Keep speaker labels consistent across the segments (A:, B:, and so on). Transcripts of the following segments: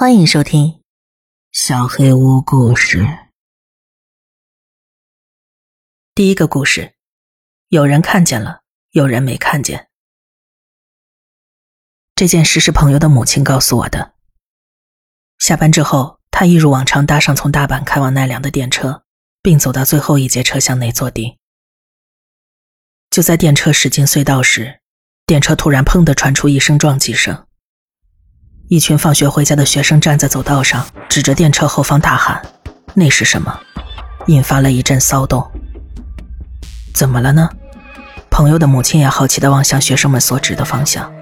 A: 欢迎收听《小黑屋故事》。第一个故事，有人看见了，有人没看见。这件事是朋友的母亲告诉我的。下班之后，他一如往常搭上从大阪开往奈良的电车，并走到最后一节车厢内坐定。就在电车驶进隧道时，电车突然“砰”的传出一声撞击声。一群放学回家的学生站在走道上，指着电车后方大喊：“那是什么？”引发了一阵骚动。怎么了呢？朋友的母亲也好奇地望向学生们所指的方向，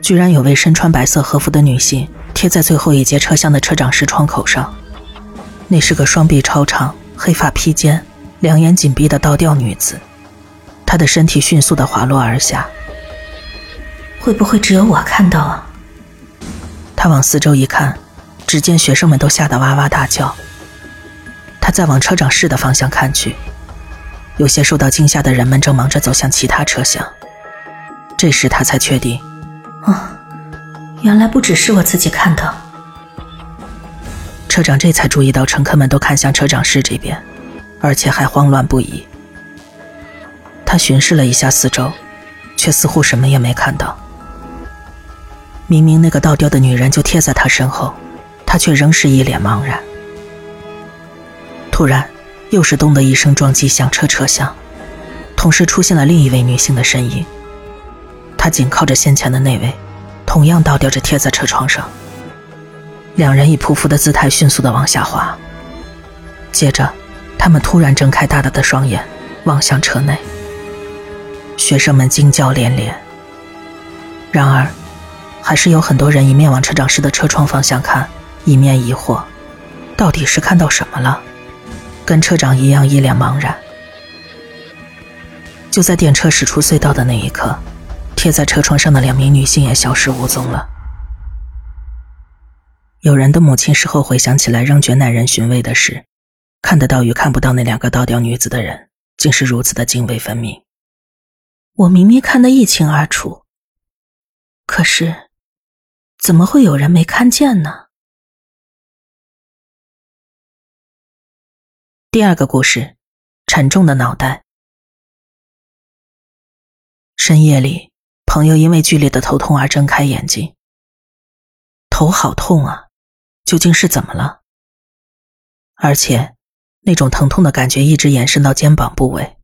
A: 居然有位身穿白色和服的女性贴在最后一节车厢的车长室窗口上。那是个双臂超长、黑发披肩、两眼紧闭的倒吊女子，她的身体迅速地滑落而下。
B: 会不会只有我看到啊？
A: 他往四周一看，只见学生们都吓得哇哇大叫。他再往车长室的方向看去，有些受到惊吓的人们正忙着走向其他车厢。这时他才确定，
B: 哦，原来不只是我自己看到。
A: 车长这才注意到乘客们都看向车长室这边，而且还慌乱不已。他巡视了一下四周，却似乎什么也没看到。明明那个倒吊的女人就贴在他身后，他却仍是一脸茫然。突然，又是“咚”的一声撞击响彻车厢，同时出现了另一位女性的身影。她紧靠着先前的那位，同样倒吊着贴在车窗上。两人以匍匐的姿态迅速的往下滑，接着，他们突然睁开大大的双眼，望向车内。学生们惊叫连连。然而。还是有很多人一面往车长室的车窗方向看，一面疑惑，到底是看到什么了？跟车长一样一脸茫然。就在电车驶出隧道的那一刻，贴在车窗上的两名女性也消失无踪了。有人的母亲事后回想起来，仍觉耐人寻味的是，看得到与看不到那两个倒吊女子的人，竟是如此的泾渭分明。我明明看得一清二楚，可是。怎么会有人没看见呢？第二个故事，沉重的脑袋。深夜里，朋友因为剧烈的头痛而睁开眼睛，头好痛啊！究竟是怎么了？而且，那种疼痛的感觉一直延伸到肩膀部位。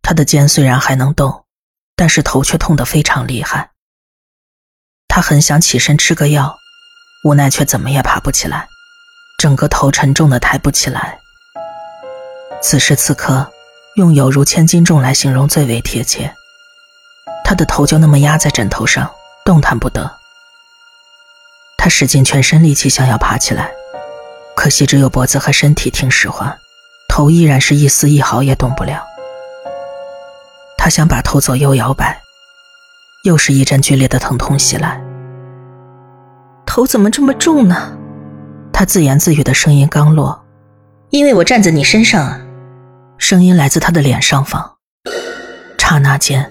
A: 他的肩虽然还能动，但是头却痛得非常厉害。他很想起身吃个药，无奈却怎么也爬不起来，整个头沉重的抬不起来。此时此刻，用有如千斤重来形容最为贴切。他的头就那么压在枕头上，动弹不得。他使尽全身力气想要爬起来，可惜只有脖子和身体听使唤，头依然是一丝一毫也动不了。他想把头左右摇摆。又是一阵剧烈的疼痛袭来，头怎么这么重呢？他自言自语的声音刚落，
B: 因为我站在你身上啊。
A: 声音来自他的脸上方。刹那间，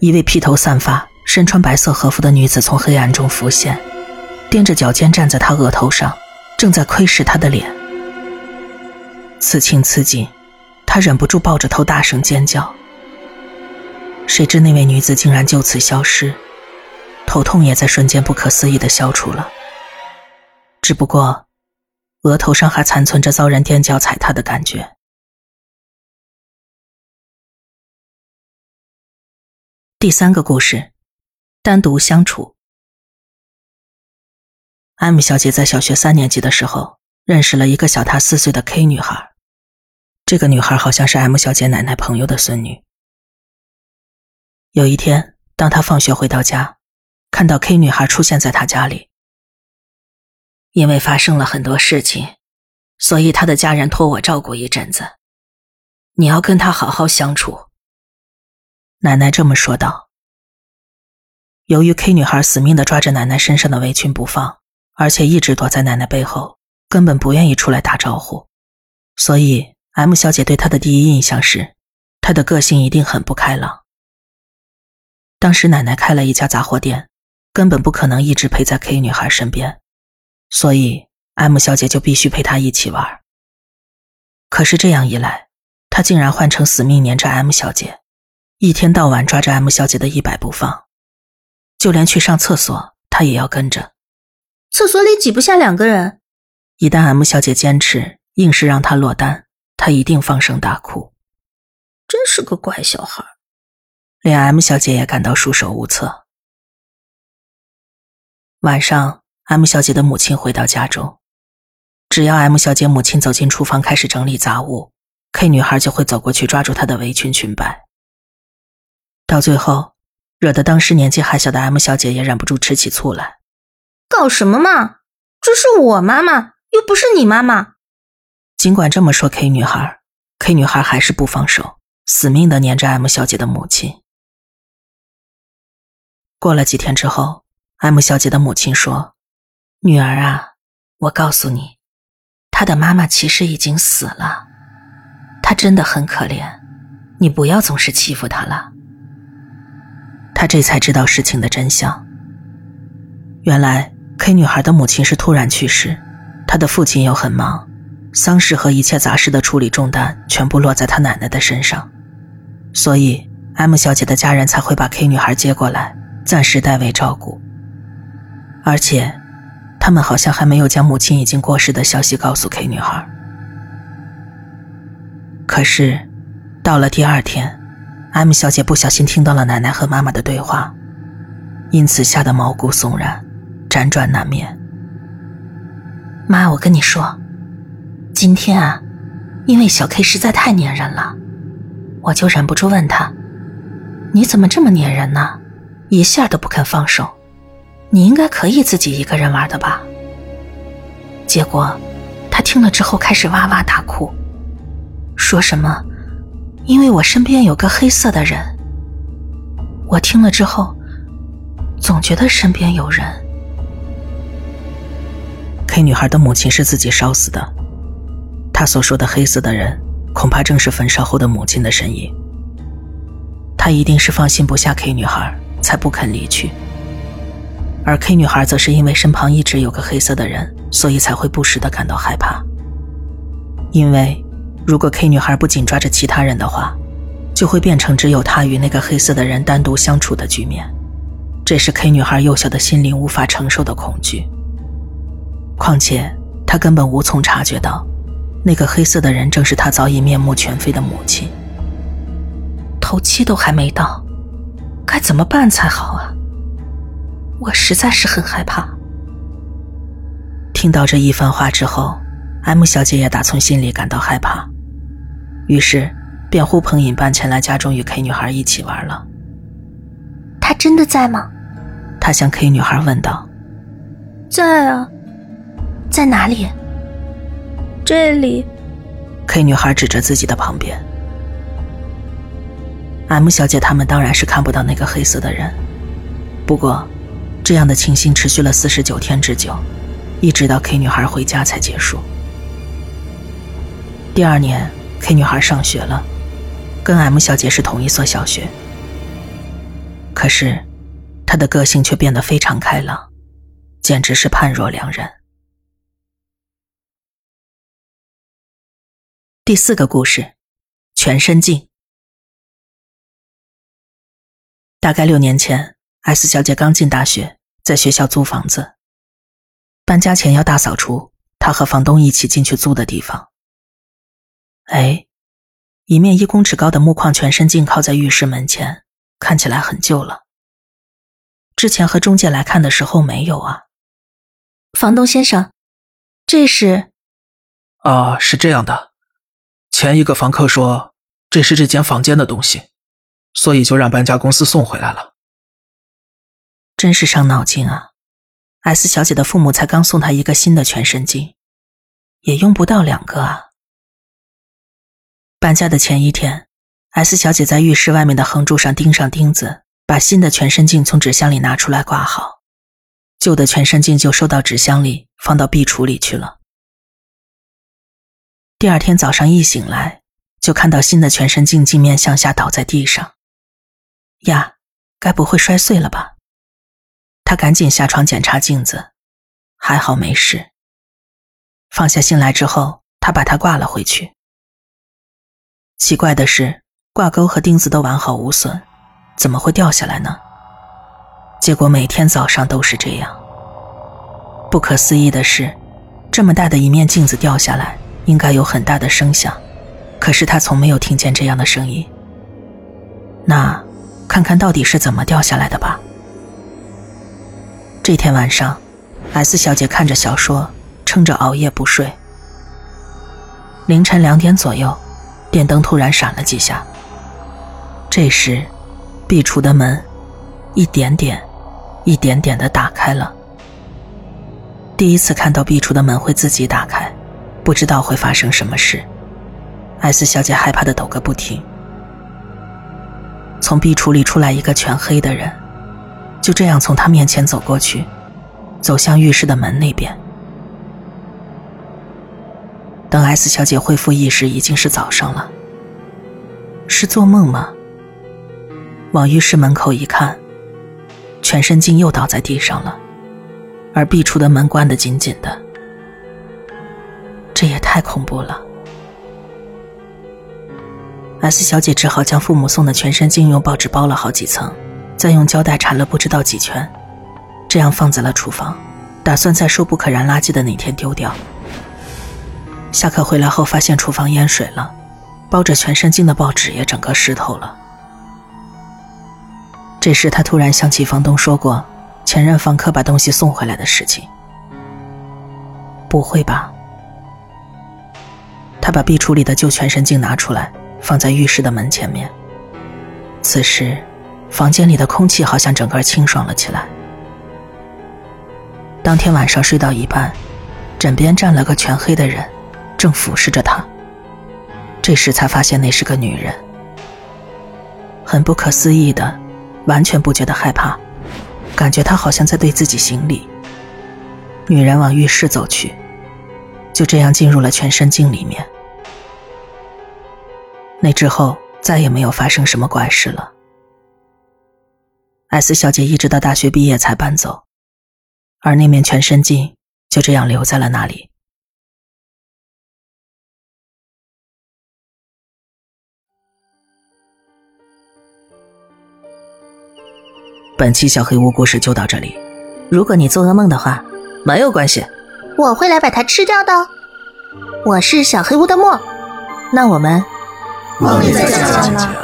A: 一位披头散发、身穿白色和服的女子从黑暗中浮现，踮着脚尖站在他额头上，正在窥视他的脸。此情此景，他忍不住抱着头大声尖叫。谁知那位女子竟然就此消失，头痛也在瞬间不可思议的消除了。只不过，额头上还残存着遭人踮脚踩踏的感觉。第三个故事，单独相处。M 小姐在小学三年级的时候认识了一个小她四岁的 K 女孩，这个女孩好像是 M 小姐奶奶朋友的孙女。有一天，当她放学回到家，看到 K 女孩出现在他家里。因为发生了很多事情，所以他的家人托我照顾一阵子。你要跟他好好相处。奶奶这么说道。由于 K 女孩死命的抓着奶奶身上的围裙不放，而且一直躲在奶奶背后，根本不愿意出来打招呼，所以 M 小姐对她的第一印象是，她的个性一定很不开朗。当时奶奶开了一家杂货店，根本不可能一直陪在 K 女孩身边，所以 M 小姐就必须陪她一起玩。可是这样一来，她竟然换成死命黏着 M 小姐，一天到晚抓着 M 小姐的衣摆不放，就连去上厕所，她也要跟着。
B: 厕所里挤不下两个人，
A: 一旦 M 小姐坚持，硬是让她落单，她一定放声大哭。
B: 真是个乖小孩，
A: 连 M 小姐也感到束手无策。晚上，M 小姐的母亲回到家中，只要 M 小姐母亲走进厨房开始整理杂物，K 女孩就会走过去抓住她的围裙裙摆。到最后，惹得当时年纪还小的 M 小姐也忍不住吃起醋来。
B: 搞什么嘛！这是我妈妈，又不是你妈妈。
A: 尽管这么说，K 女孩，K 女孩还是不放手，死命的粘着 M 小姐的母亲。过了几天之后。M 小姐的母亲说：“女儿啊，我告诉你，她的妈妈其实已经死了，她真的很可怜，你不要总是欺负她了。”她这才知道事情的真相。原来 K 女孩的母亲是突然去世，她的父亲又很忙，丧事和一切杂事的处理重担全部落在她奶奶的身上，所以 M 小姐的家人才会把 K 女孩接过来，暂时代为照顾。而且，他们好像还没有将母亲已经过世的消息告诉 K 女孩。可是，到了第二天，M 小姐不小心听到了奶奶和妈妈的对话，因此吓得毛骨悚然，辗转难眠。妈，我跟你说，今天啊，因为小 K 实在太粘人了，我就忍不住问他：“你怎么这么粘人呢？一下都不肯放手。”你应该可以自己一个人玩的吧？结果，他听了之后开始哇哇大哭，说什么“因为我身边有个黑色的人”。我听了之后，总觉得身边有人。K 女孩的母亲是自己烧死的，她所说的黑色的人，恐怕正是焚烧后的母亲的身影。他一定是放心不下 K 女孩，才不肯离去。而 K 女孩则是因为身旁一直有个黑色的人，所以才会不时的感到害怕。因为如果 K 女孩不紧抓着其他人的话，就会变成只有她与那个黑色的人单独相处的局面，这是 K 女孩幼小的心灵无法承受的恐惧。况且她根本无从察觉到，那个黑色的人正是她早已面目全非的母亲。头七都还没到，该怎么办才好啊？我实在是很害怕。听到这一番话之后，M 小姐也打从心里感到害怕，于是便呼朋引伴前来家中与 K 女孩一起玩了。
B: 她真的在吗？
A: 她向 K 女孩问道。
B: 在啊，在哪里？这里。
A: K 女孩指着自己的旁边。M 小姐他们当然是看不到那个黑色的人，不过。这样的情形持续了四十九天之久，一直到 K 女孩回家才结束。第二年，K 女孩上学了，跟 M 小姐是同一所小学。可是，她的个性却变得非常开朗，简直是判若两人。第四个故事，全身镜。大概六年前。S 小姐刚进大学，在学校租房子。搬家前要大扫除，她和房东一起进去租的地方。哎，一面一公尺高的木框全身镜靠在浴室门前，看起来很旧了。之前和中介来看的时候没有啊。
B: 房东先生，这是？
C: 啊，是这样的，前一个房客说这是这间房间的东西，所以就让搬家公司送回来了。
A: 真是伤脑筋啊！S 小姐的父母才刚送她一个新的全身镜，也用不到两个啊。搬家的前一天，S 小姐在浴室外面的横柱上钉上钉子，把新的全身镜从纸箱里拿出来挂好，旧的全身镜就收到纸箱里，放到壁橱里去了。第二天早上一醒来，就看到新的全身镜镜面向下倒在地上。呀，该不会摔碎了吧？他赶紧下床检查镜子，还好没事。放下心来之后，他把它挂了回去。奇怪的是，挂钩和钉子都完好无损，怎么会掉下来呢？结果每天早上都是这样。不可思议的是，这么大的一面镜子掉下来，应该有很大的声响，可是他从没有听见这样的声音。那，看看到底是怎么掉下来的吧。这天晚上，S 小姐看着小说，撑着熬夜不睡。凌晨两点左右，电灯突然闪了几下。这时，壁橱的门一点点。一点点的打开了。第一次看到壁橱的门会自己打开，不知道会发生什么事。S 小姐害怕的抖个不停。从壁橱里出来一个全黑的人，就这样从他面前走过去，走向浴室的门那边。等 S 小姐恢复意识，已经是早上了。是做梦吗？往浴室门口一看。全身镜又倒在地上了，而壁橱的门关得紧紧的，这也太恐怖了。S 小姐只好将父母送的全身镜用报纸包了好几层，再用胶带缠了不知道几圈，这样放在了厨房，打算在收不可燃垃圾的那天丢掉。下课回来后，发现厨房淹水了，包着全身镜的报纸也整个湿透了。这时，他突然想起房东说过前任房客把东西送回来的事情。不会吧？他把壁橱里的旧全身镜拿出来，放在浴室的门前面。此时，房间里的空气好像整个清爽了起来。当天晚上睡到一半，枕边站了个全黑的人，正俯视着他。这时才发现那是个女人。很不可思议的。完全不觉得害怕，感觉他好像在对自己行礼。女人往浴室走去，就这样进入了全身镜里面。那之后再也没有发生什么怪事了。S 小姐一直到大学毕业才搬走，而那面全身镜就这样留在了那里。本期小黑屋故事就到这里。如果你做噩梦的话，没有关系，
B: 我会来把它吃掉的。我是小黑屋的墨，
A: 那我们
B: 梦里再见了。